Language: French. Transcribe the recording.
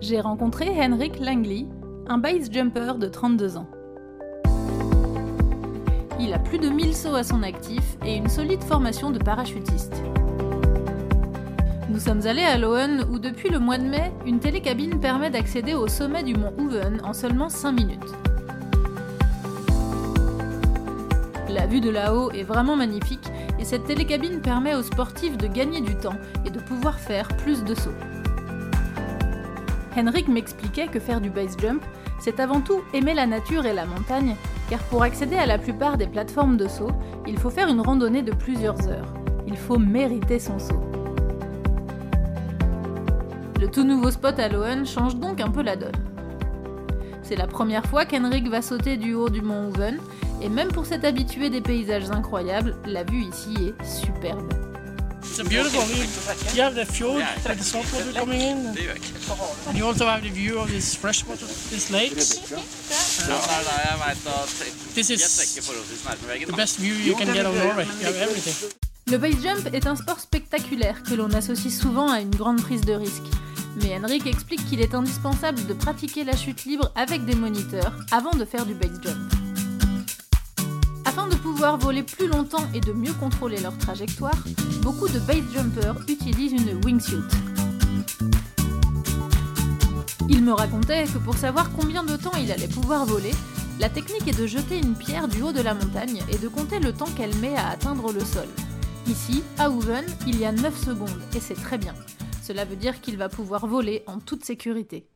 j'ai rencontré Henrik Langley, un base jumper de 32 ans. Il a plus de 1000 sauts à son actif et une solide formation de parachutiste. Nous sommes allés à Loen où depuis le mois de mai, une télécabine permet d'accéder au sommet du mont Oven en seulement 5 minutes. La vue de là-haut est vraiment magnifique et cette télécabine permet aux sportifs de gagner du temps et de pouvoir faire plus de sauts. Henrik m'expliquait que faire du base jump, c'est avant tout aimer la nature et la montagne, car pour accéder à la plupart des plateformes de saut, il faut faire une randonnée de plusieurs heures. Il faut mériter son saut. Le tout nouveau spot à Loen change donc un peu la donne. C'est la première fois qu'Henrik va sauter du haut du mont Oven, et même pour s'être habitué des paysages incroyables, la vue ici est superbe. It's beautiful. You, you have the fjord with the salt water coming in. And you also have the view of these freshwater, these lakes. This is the best view you can get of Norway. You have everything. Le base jump est un sport spectaculaire que l'on associe souvent à une grande prise de risque. Mais Henrik explique qu'il est indispensable de pratiquer la chute libre avec des moniteurs avant de faire du base jump. Afin de pouvoir voler plus longtemps et de mieux contrôler leur trajectoire, beaucoup de base jumpers utilisent une wingsuit. Il me racontait que pour savoir combien de temps il allait pouvoir voler, la technique est de jeter une pierre du haut de la montagne et de compter le temps qu'elle met à atteindre le sol. Ici, à Oven, il y a 9 secondes et c'est très bien. Cela veut dire qu'il va pouvoir voler en toute sécurité.